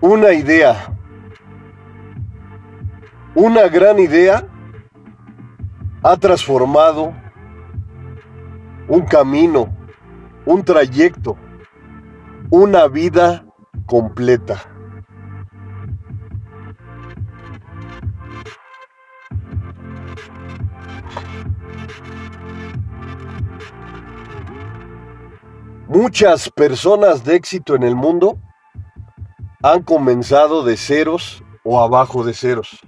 Una idea. Una gran idea ha transformado un camino, un trayecto, una vida completa. Muchas personas de éxito en el mundo han comenzado de ceros o abajo de ceros.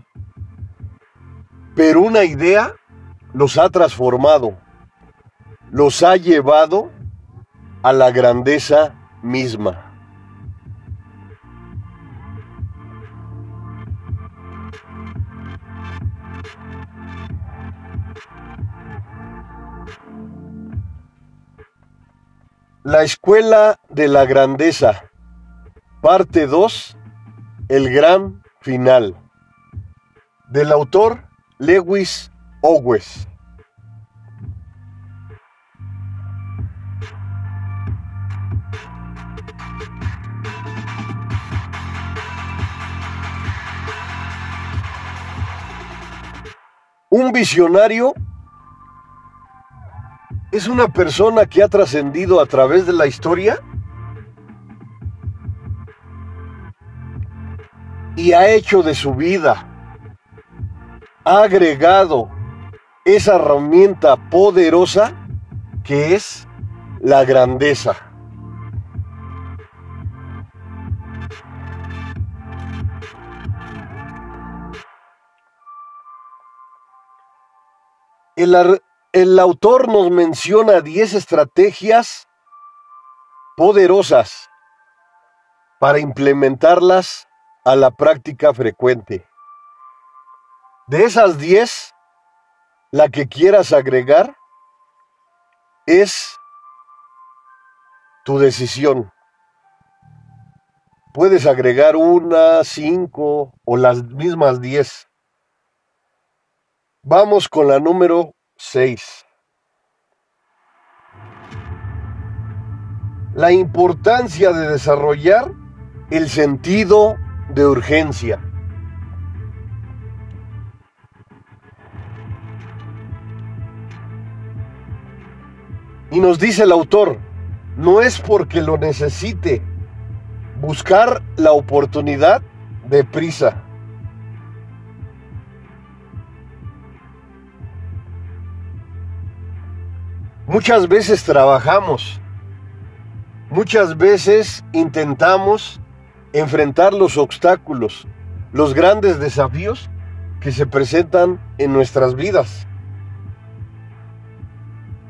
Pero una idea los ha transformado, los ha llevado a la grandeza misma. La escuela de la grandeza, parte 2, el gran final, del autor Lewis Owes. Un visionario es una persona que ha trascendido a través de la historia y ha hecho de su vida, ha agregado esa herramienta poderosa que es la grandeza. El, autor nos menciona 10 estrategias poderosas para implementarlas a la práctica frecuente. De esas 10, la que quieras agregar es tu decisión. Puedes agregar una, cinco o las mismas 10. Vamos con la número 6. La importancia de desarrollar el sentido de urgencia. Y nos dice el autor, no es porque lo necesite, buscar la oportunidad de prisa. Muchas veces trabajamos, muchas veces intentamos enfrentar los obstáculos, los grandes desafíos que se presentan en nuestras vidas.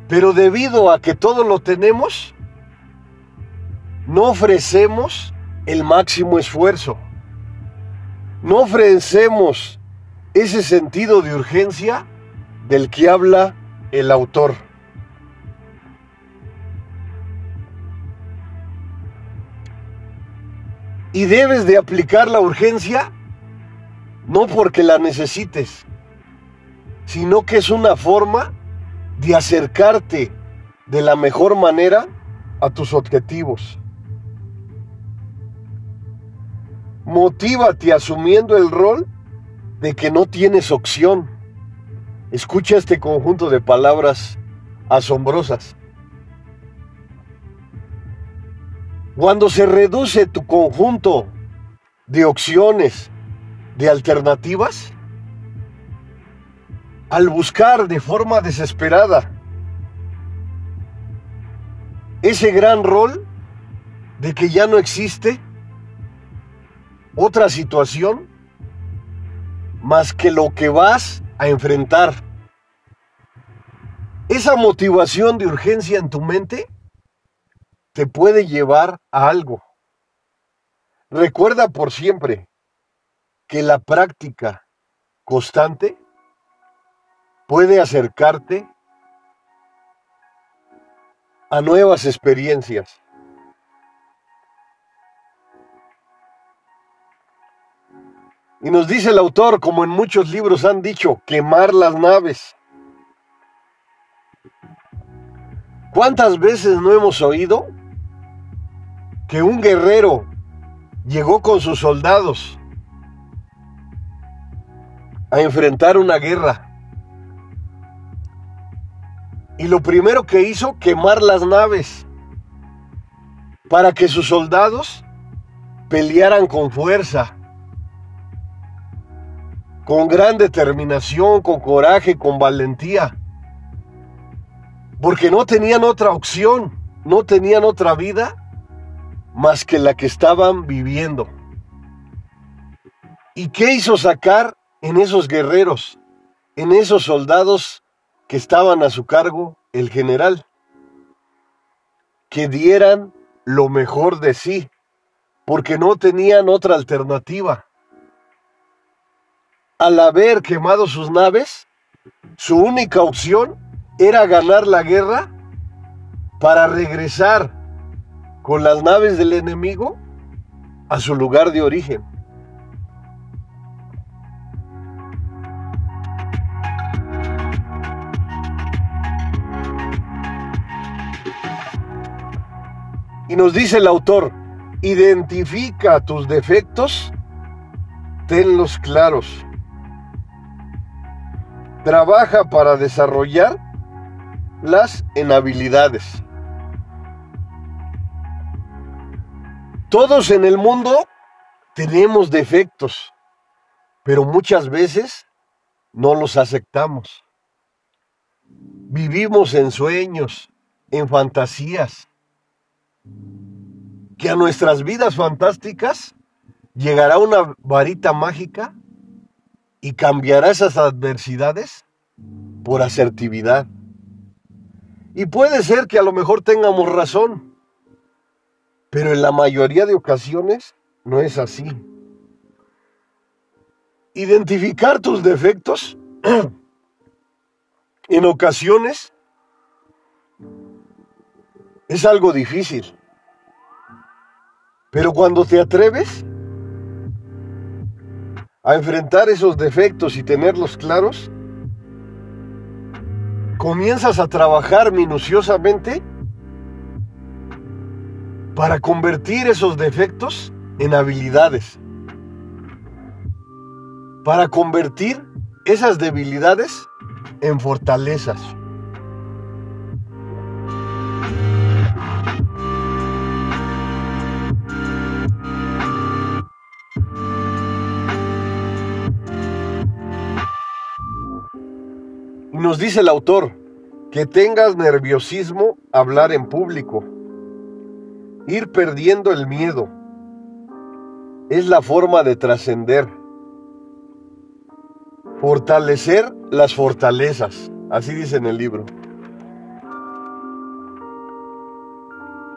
Pero debido a que todo lo tenemos, no ofrecemos el máximo esfuerzo. No ofrecemos ese sentido de urgencia del que habla el autor. Y debes de aplicar la urgencia no porque la necesites, sino que es una forma de acercarte de la mejor manera a tus objetivos. Motívate asumiendo el rol de que no tienes opción. Escucha este conjunto de palabras asombrosas. Cuando se reduce tu conjunto de opciones, de alternativas, al buscar de forma desesperada ese gran rol de que ya no existe otra situación más que lo que vas a enfrentar. Esa motivación de urgencia en tu mente te puede llevar a algo. Recuerda por siempre que la práctica constante puede acercarte a nuevas experiencias. Y nos dice el autor, como en muchos libros han dicho, quemar las naves. ¿Cuántas veces no hemos oído que un guerrero llegó con sus soldados a enfrentar una guerra? Y lo primero que hizo, quemar las naves para que sus soldados pelearan con fuerza con gran determinación, con coraje, con valentía. Porque no tenían otra opción, no tenían otra vida más que la que estaban viviendo. ¿Y qué hizo sacar en esos guerreros, en esos soldados que estaban a su cargo el general? Que dieran lo mejor de sí, porque no tenían otra alternativa al haber quemado sus naves, su única opción era ganar la guerra para regresar con las naves del enemigo a su lugar de origen. Y nos dice el autor, identifica tus defectos, tenlos claros trabaja para desarrollar las en habilidades. Todos en el mundo tenemos defectos, pero muchas veces no los aceptamos. Vivimos en sueños, en fantasías, que a nuestras vidas fantásticas llegará una varita mágica y cambiará esas adversidades por asertividad. Y puede ser que a lo mejor tengamos razón, pero en la mayoría de ocasiones no es así. Identificar tus defectos en ocasiones es algo difícil, pero cuando te atreves, a enfrentar esos defectos y tenerlos claros, comienzas a trabajar minuciosamente para convertir esos defectos en habilidades, para convertir esas debilidades en fortalezas. Nos dice el autor, que tengas nerviosismo hablar en público, ir perdiendo el miedo, es la forma de trascender, fortalecer las fortalezas, así dice en el libro.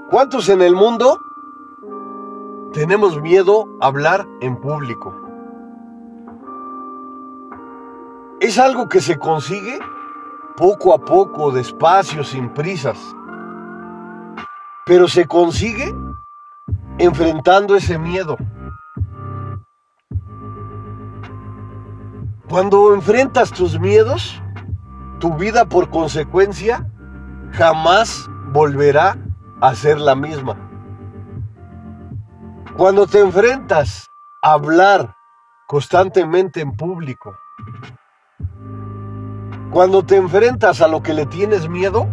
¿Cuántos en el mundo tenemos miedo a hablar en público? Es algo que se consigue poco a poco, despacio, sin prisas. Pero se consigue enfrentando ese miedo. Cuando enfrentas tus miedos, tu vida por consecuencia jamás volverá a ser la misma. Cuando te enfrentas a hablar constantemente en público, cuando te enfrentas a lo que le tienes miedo,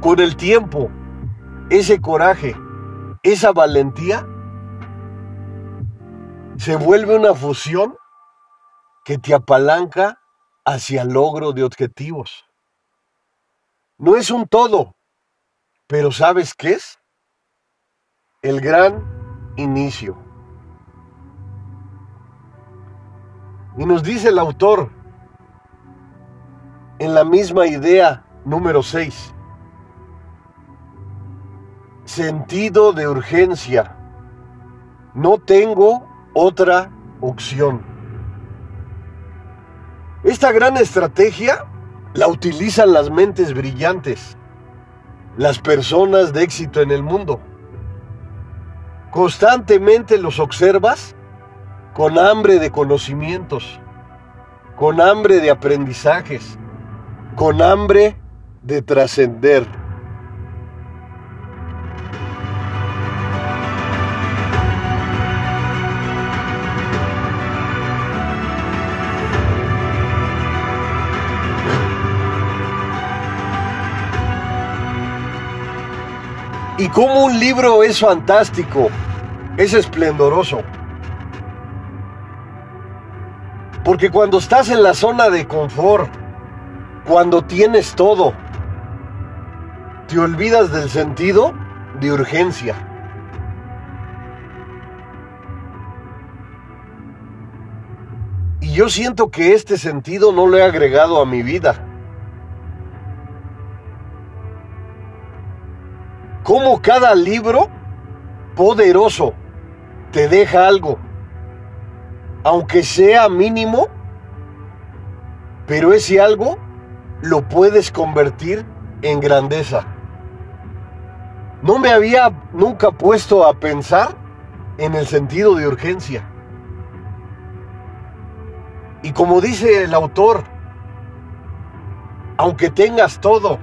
con el tiempo, ese coraje, esa valentía, se vuelve una fusión que te apalanca hacia el logro de objetivos. No es un todo, pero ¿sabes qué es? El gran inicio. Y nos dice el autor, en la misma idea número 6. Sentido de urgencia. No tengo otra opción. Esta gran estrategia la utilizan las mentes brillantes, las personas de éxito en el mundo. Constantemente los observas con hambre de conocimientos, con hambre de aprendizajes, con hambre de trascender. Y como un libro es fantástico, es esplendoroso. Porque cuando estás en la zona de confort, cuando tienes todo, te olvidas del sentido de urgencia. Y yo siento que este sentido no lo he agregado a mi vida. Como cada libro poderoso te deja algo, aunque sea mínimo, pero ese algo lo puedes convertir en grandeza. No me había nunca puesto a pensar en el sentido de urgencia. Y como dice el autor, aunque tengas todo,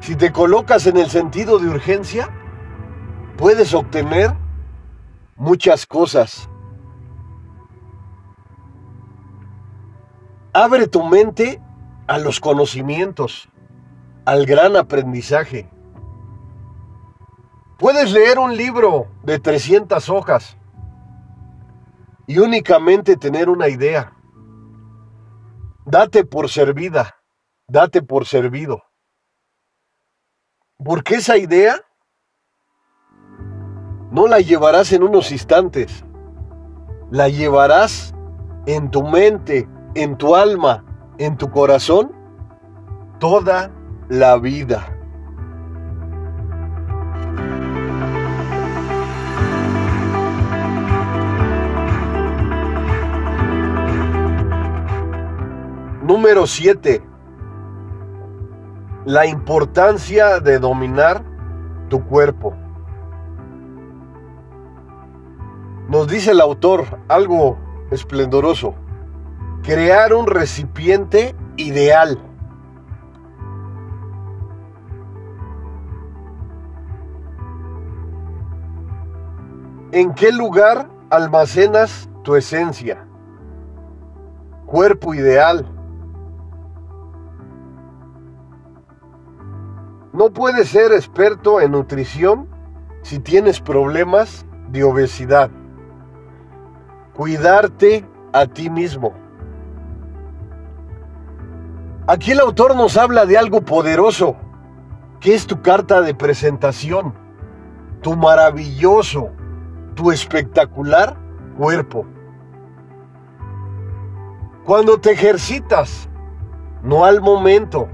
si te colocas en el sentido de urgencia, puedes obtener muchas cosas. Abre tu mente a los conocimientos, al gran aprendizaje. Puedes leer un libro de 300 hojas y únicamente tener una idea. Date por servida, date por servido. Porque esa idea no la llevarás en unos instantes, la llevarás en tu mente, en tu alma, en tu corazón, toda la vida. Número 7 la importancia de dominar tu cuerpo. Nos dice el autor algo esplendoroso, crear un recipiente ideal. ¿En qué lugar almacenas tu esencia? Cuerpo ideal. No puedes ser experto en nutrición si tienes problemas de obesidad. Cuidarte a ti mismo. Aquí el autor nos habla de algo poderoso, que es tu carta de presentación, tu maravilloso, tu espectacular cuerpo. Cuando te ejercitas, no al momento,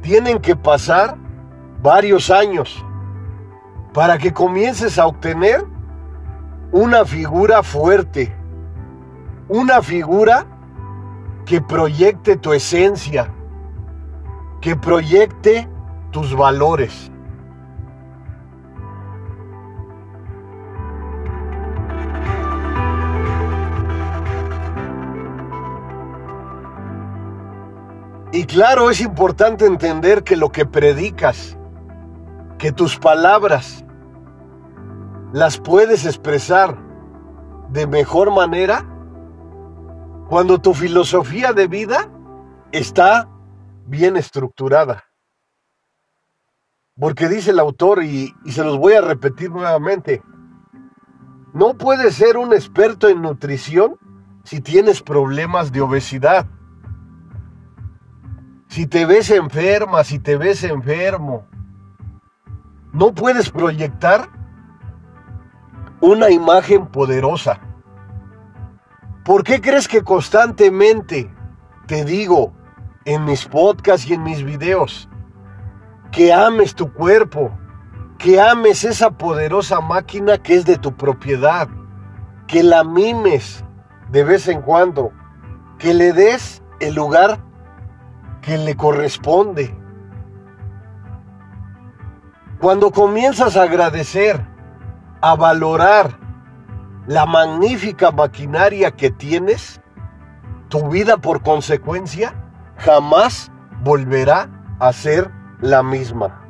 tienen que pasar varios años para que comiences a obtener una figura fuerte, una figura que proyecte tu esencia, que proyecte tus valores. Y claro, es importante entender que lo que predicas, que tus palabras las puedes expresar de mejor manera cuando tu filosofía de vida está bien estructurada. Porque dice el autor, y, se los voy a repetir nuevamente, no puedes ser un experto en nutrición si tienes problemas de obesidad. Si te ves enferma, si te ves enfermo, no puedes proyectar una imagen poderosa. ¿Por qué crees que constantemente te digo en mis podcasts y en mis videos que ames tu cuerpo, que ames esa poderosa máquina que es de tu propiedad, que la mimes de vez en cuando, que le des el lugar que le corresponde? Cuando comienzas a agradecer, a valorar la magnífica maquinaria que tienes, tu vida por consecuencia jamás volverá a ser la misma.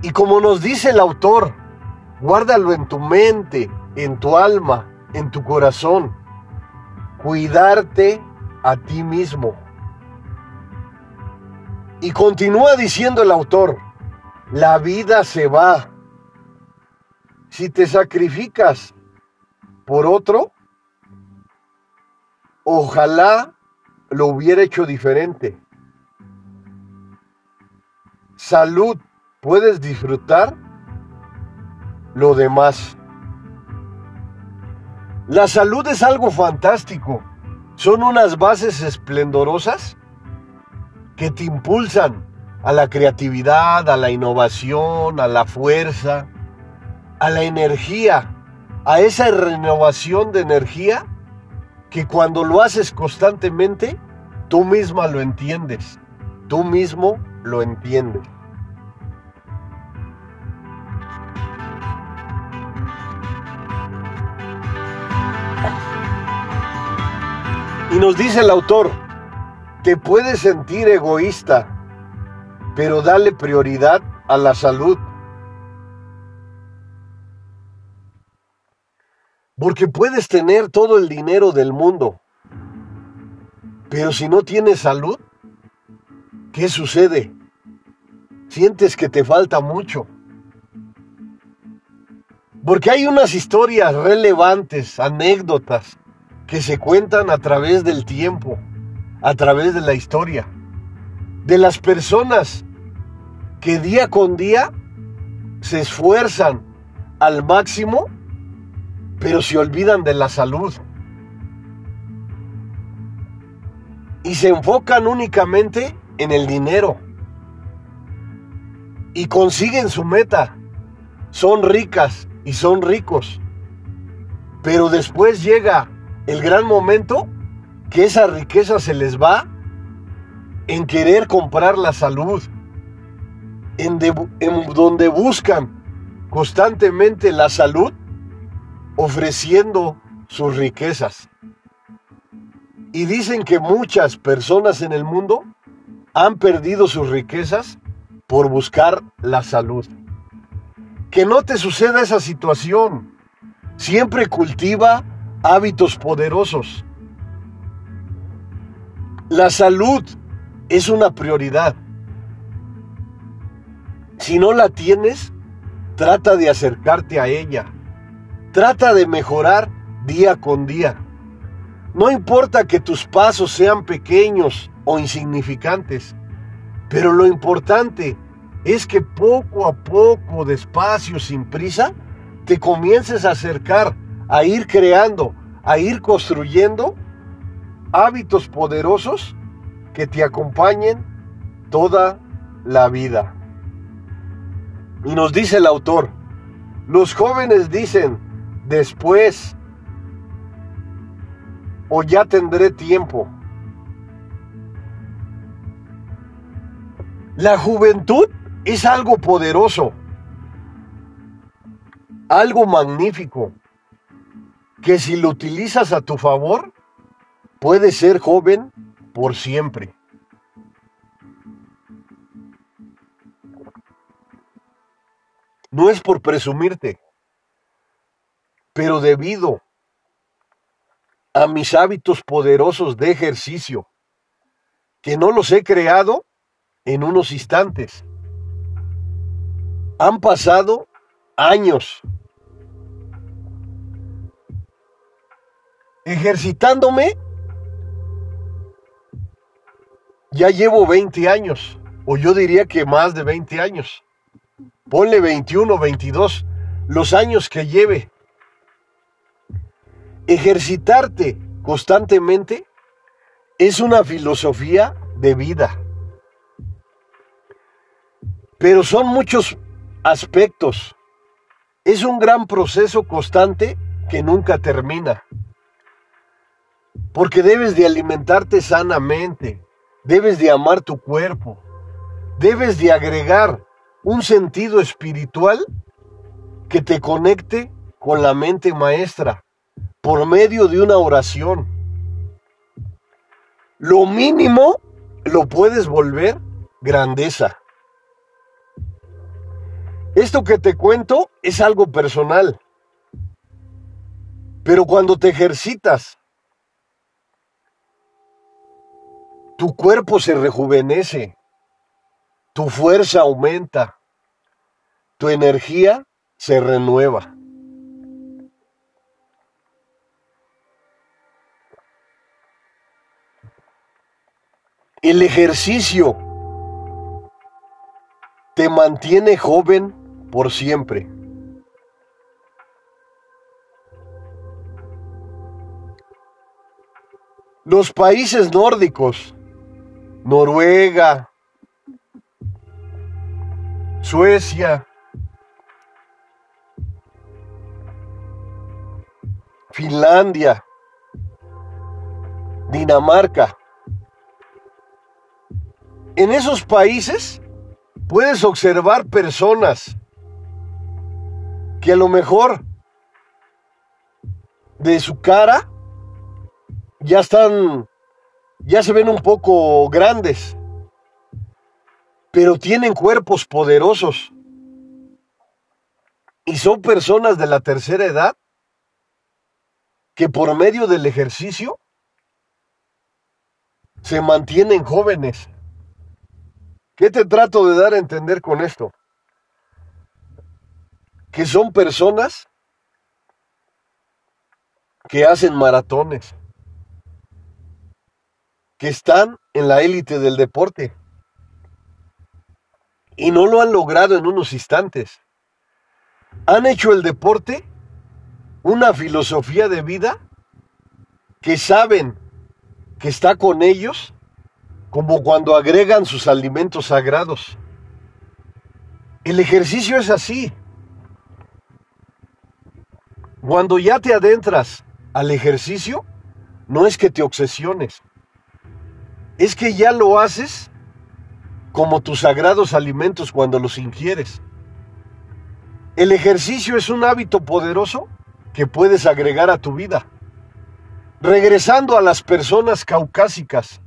Y como nos dice el autor, guárdalo en tu mente, en tu alma, en tu corazón. Cuidarte a ti mismo. Y continúa diciendo el autor, la vida se va. Si te sacrificas por otro, ojalá lo hubiera hecho diferente. Salud, puedes disfrutar lo demás. La salud es algo fantástico. Son unas bases esplendorosas que te impulsan a la creatividad, a la innovación, a la fuerza, a la energía, a esa renovación de energía que cuando lo haces constantemente, tú misma lo entiendes, tú mismo lo entiendes. Y nos dice el autor, te puedes sentir egoísta, pero dale prioridad a la salud. Porque puedes tener todo el dinero del mundo, pero si no tienes salud, ¿qué sucede? Sientes que te falta mucho. Porque hay unas historias relevantes, anécdotas, que se cuentan a través del tiempo a través de la historia, de las personas que día con día se esfuerzan al máximo, pero se olvidan de la salud. Y se enfocan únicamente en el dinero. Y consiguen su meta. Son ricas y son ricos. Pero después llega el gran momento que esa riqueza se les va en querer comprar la salud, en, donde buscan constantemente la salud ofreciendo sus riquezas. Y dicen que muchas personas en el mundo han perdido sus riquezas por buscar la salud. Que no te suceda esa situación. Siempre cultiva hábitos poderosos la salud es una prioridad. Si no la tienes, trata de acercarte a ella. Trata de mejorar día con día. No importa que tus pasos sean pequeños o insignificantes, pero lo importante es que poco a poco, despacio, sin prisa, te comiences a acercar, a ir creando, a ir construyendo hábitos poderosos que te acompañen toda la vida. Y nos dice el autor, los jóvenes dicen, después, o ya tendré tiempo. La juventud es algo poderoso, algo magnífico, que si lo utilizas a tu favor, Puede ser joven por siempre. No es por presumirte, pero debido a mis hábitos poderosos de ejercicio, que no los he creado en unos instantes. Han pasado años ejercitándome ya llevo 20 años, o yo diría que más de 20 años. Ponle 21, 22, los años que lleve. Ejercitarte constantemente es una filosofía de vida. Pero son muchos aspectos. Es un gran proceso constante que nunca termina. Porque debes de alimentarte sanamente, Debes de amar tu cuerpo. Debes de agregar un sentido espiritual que te conecte con la mente maestra por medio de una oración. Lo mínimo lo puedes volver grandeza. Esto que te cuento es algo personal. Pero cuando te ejercitas, tu cuerpo se rejuvenece, tu fuerza aumenta, tu energía se renueva. El ejercicio te mantiene joven por siempre. Los países nórdicos, Noruega, Suecia, Finlandia, Dinamarca, en esos países puedes observar personas que a lo mejor de su cara ya están, ya se ven un poco grandes, pero tienen cuerpos poderosos. Y son personas de la tercera edad que por medio del ejercicio se mantienen jóvenes. ¿Qué te trato de dar a entender con esto? Que son personas que hacen maratones, que están en la élite del deporte y no lo han logrado en unos instantes. Han hecho el deporte una filosofía de vida que saben que está con ellos como cuando agregan sus alimentos sagrados. El ejercicio es así. Cuando ya te adentras al ejercicio, no es que te obsesiones, es que ya lo haces como tus sagrados alimentos cuando los ingieres. El ejercicio es un hábito poderoso que puedes agregar a tu vida. Regresando a las personas caucásicas,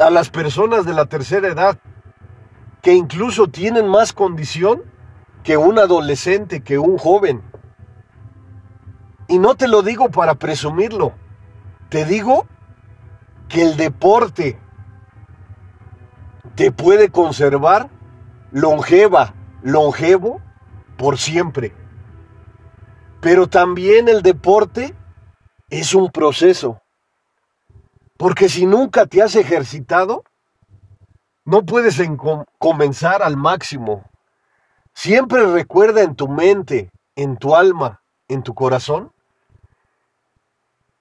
a las personas de la tercera edad, que incluso tienen más condición que un adolescente, que un joven. Y no te lo digo para presumirlo, te digo que el deporte te puede conservar longeva, longevo por siempre. Pero también el deporte es un proceso. Porque si nunca te has ejercitado, no puedes comenzar al máximo. Siempre recuerda en tu mente, en tu alma, en tu corazón,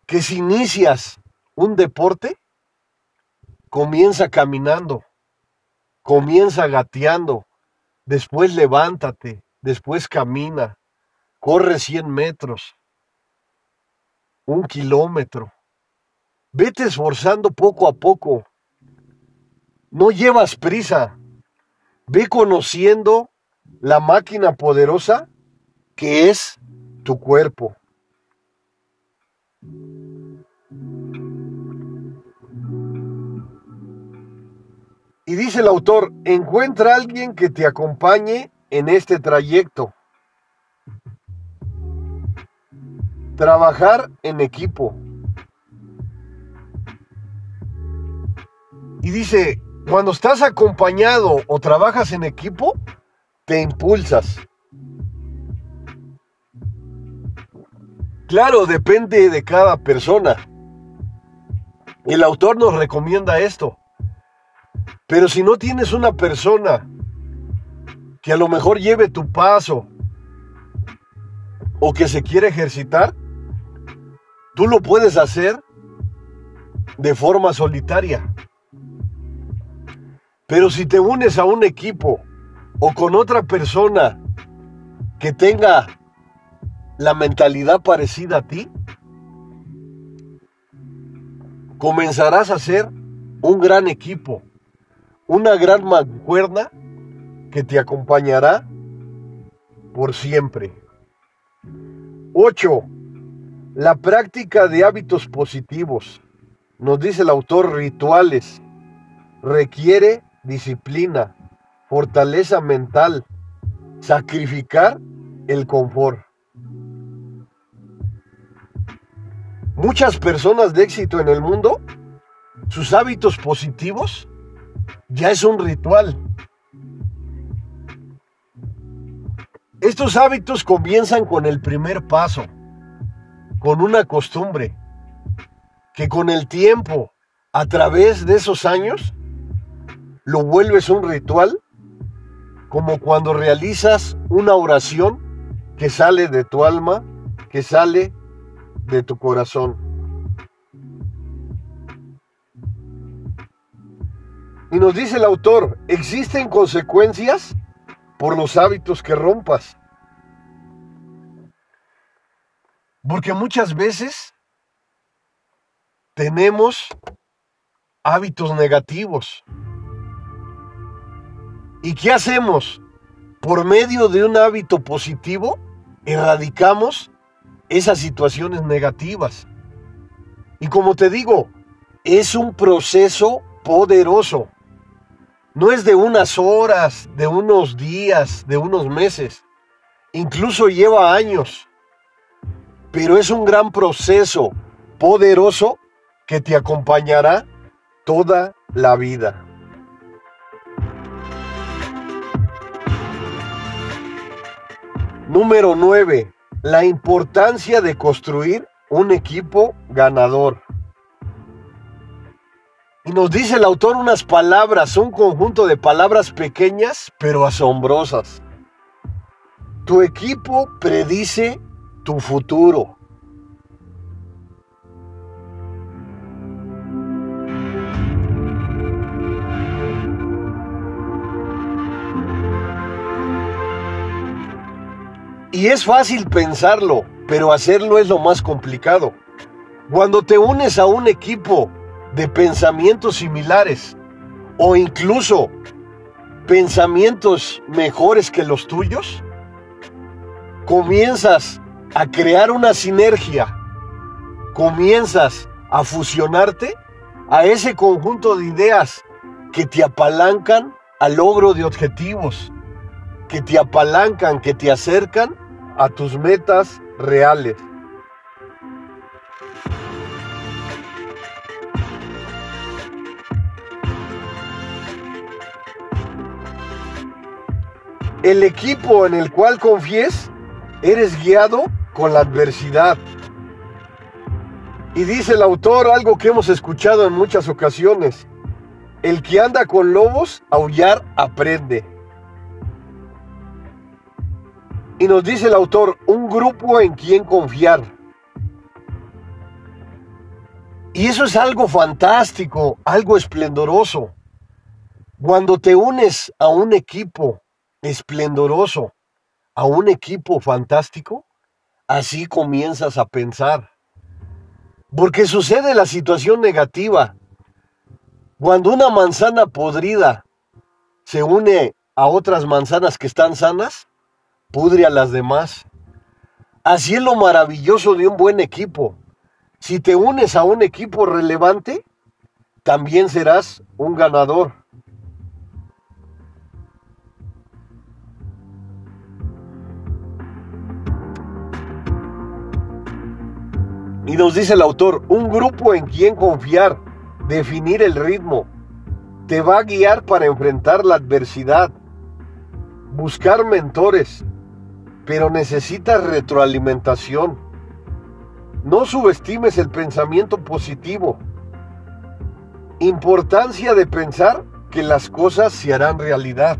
que si inicias un deporte, comienza caminando, comienza gateando, después levántate, después camina, corre 100 metros, un kilómetro, Vete esforzando poco a poco. No llevas prisa. Ve conociendo la máquina poderosa que es tu cuerpo. Y dice el autor, encuentra a alguien que te acompañe en este trayecto. Trabajar en equipo. Y dice, cuando estás acompañado o trabajas en equipo, te impulsas. Claro, depende de cada persona. El autor nos recomienda esto. Pero si no tienes una persona que a lo mejor lleve tu paso o que se quiere ejercitar, tú lo puedes hacer de forma solitaria. Pero si te unes a un equipo o con otra persona que tenga la mentalidad parecida a ti, comenzarás a ser un gran equipo, una gran mancuerna que te acompañará por siempre. 8. La práctica de hábitos positivos, nos dice el autor rituales, requiere disciplina, fortaleza mental, sacrificar el confort. Muchas personas de éxito en el mundo, sus hábitos positivos ya es un ritual. Estos hábitos comienzan con el primer paso, con una costumbre, que con el tiempo, a través de esos años, lo vuelves un ritual, como cuando realizas una oración que sale de tu alma, que sale de tu corazón. Y nos dice el autor, existen consecuencias por los hábitos que rompas. Porque muchas veces tenemos hábitos negativos. ¿Y qué hacemos? Por medio de un hábito positivo, erradicamos esas situaciones negativas. Y como te digo, es un proceso poderoso. No es de unas horas, de unos días, de unos meses. Incluso lleva años. Pero es un gran proceso poderoso que te acompañará toda la vida. Número 9. La importancia de construir un equipo ganador. Y nos dice el autor unas palabras, un conjunto de palabras pequeñas pero asombrosas. Tu equipo predice tu futuro. Y es fácil pensarlo, pero hacerlo es lo más complicado. Cuando te unes a un equipo de pensamientos similares o incluso pensamientos mejores que los tuyos, comienzas a crear una sinergia, comienzas a fusionarte a ese conjunto de ideas que te apalancan al logro de objetivos, que te apalancan, que te acercan a tus metas reales. El equipo en el cual confíes, eres guiado con la adversidad. Y dice el autor algo que hemos escuchado en muchas ocasiones. El que anda con lobos, aullar aprende. Y nos dice el autor, un grupo en quien confiar. Y eso es algo fantástico, algo esplendoroso. Cuando te unes a un equipo esplendoroso, a un equipo fantástico, así comienzas a pensar. Porque sucede la situación negativa. Cuando una manzana podrida se une a otras manzanas que están sanas, pudre a las demás. Así es lo maravilloso de un buen equipo. Si te unes a un equipo relevante, también serás un ganador. Y nos dice el autor, un grupo en quien confiar, definir el ritmo, te va a guiar para enfrentar la adversidad, buscar mentores, pero necesitas retroalimentación. No subestimes el pensamiento positivo. Importancia de pensar que las cosas se harán realidad.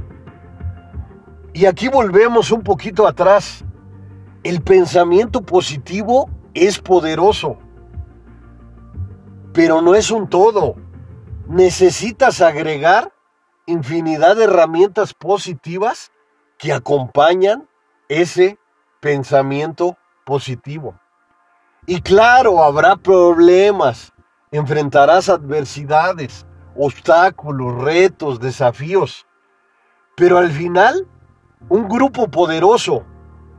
Y aquí volvemos un poquito atrás. El pensamiento positivo es poderoso, pero no es un todo. Necesitas agregar infinidad de herramientas positivas que acompañan ese pensamiento positivo. Y claro, habrá problemas, enfrentarás adversidades, obstáculos, retos, desafíos. Pero al final, un grupo poderoso,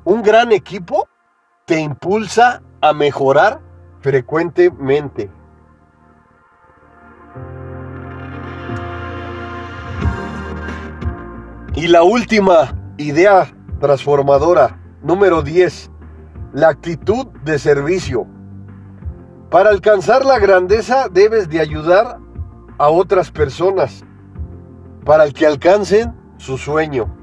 un gran equipo, te impulsa a mejorar frecuentemente. Y la última idea transformadora, número 10, la actitud de servicio. Para alcanzar la grandeza debes de ayudar a otras personas para que alcancen su sueño.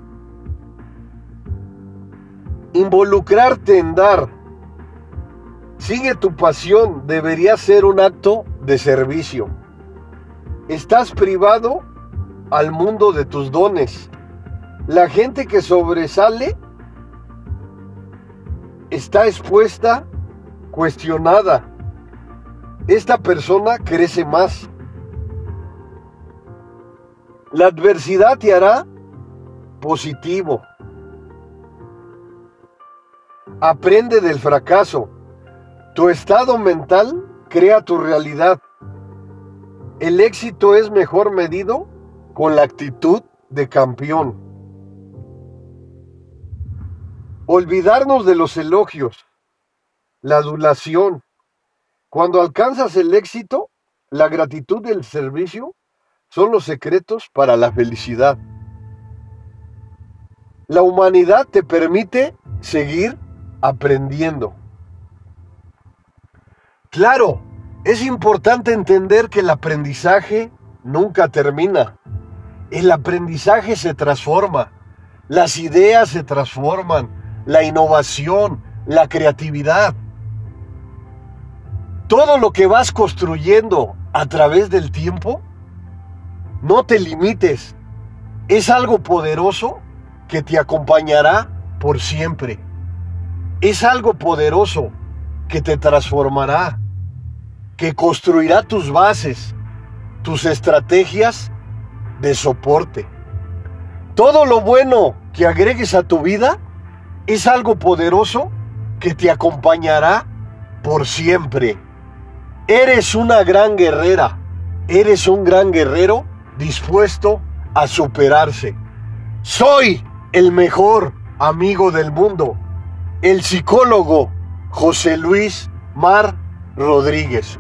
Involucrarte en dar. Sigue tu pasión, debería ser un acto de servicio. Estás privado al mundo de tus dones. La gente que sobresale está expuesta, cuestionada. Esta persona crece más. La adversidad te hará positivo. Aprende del fracaso. Tu estado mental crea tu realidad. El éxito es mejor medido con la actitud de campeón. Olvidarnos de los elogios, la adulación. Cuando alcanzas el éxito, la gratitud y el servicio son los secretos para la felicidad. La humanidad te permite seguir aprendiendo. Claro, es importante entender que el aprendizaje nunca termina. El aprendizaje se transforma, las ideas se transforman, la innovación, la creatividad. Todo lo que vas construyendo a través del tiempo no te limites. Es algo poderoso que te acompañará por siempre. Es algo poderoso que te transformará, que construirá tus bases, tus estrategias de soporte. Todo lo bueno que agregues a tu vida es algo poderoso que te acompañará por siempre. Eres una gran guerrera, eres un gran guerrero dispuesto a superarse. Soy el mejor amigo del mundo, el psicólogo José Luis Mar Rodríguez.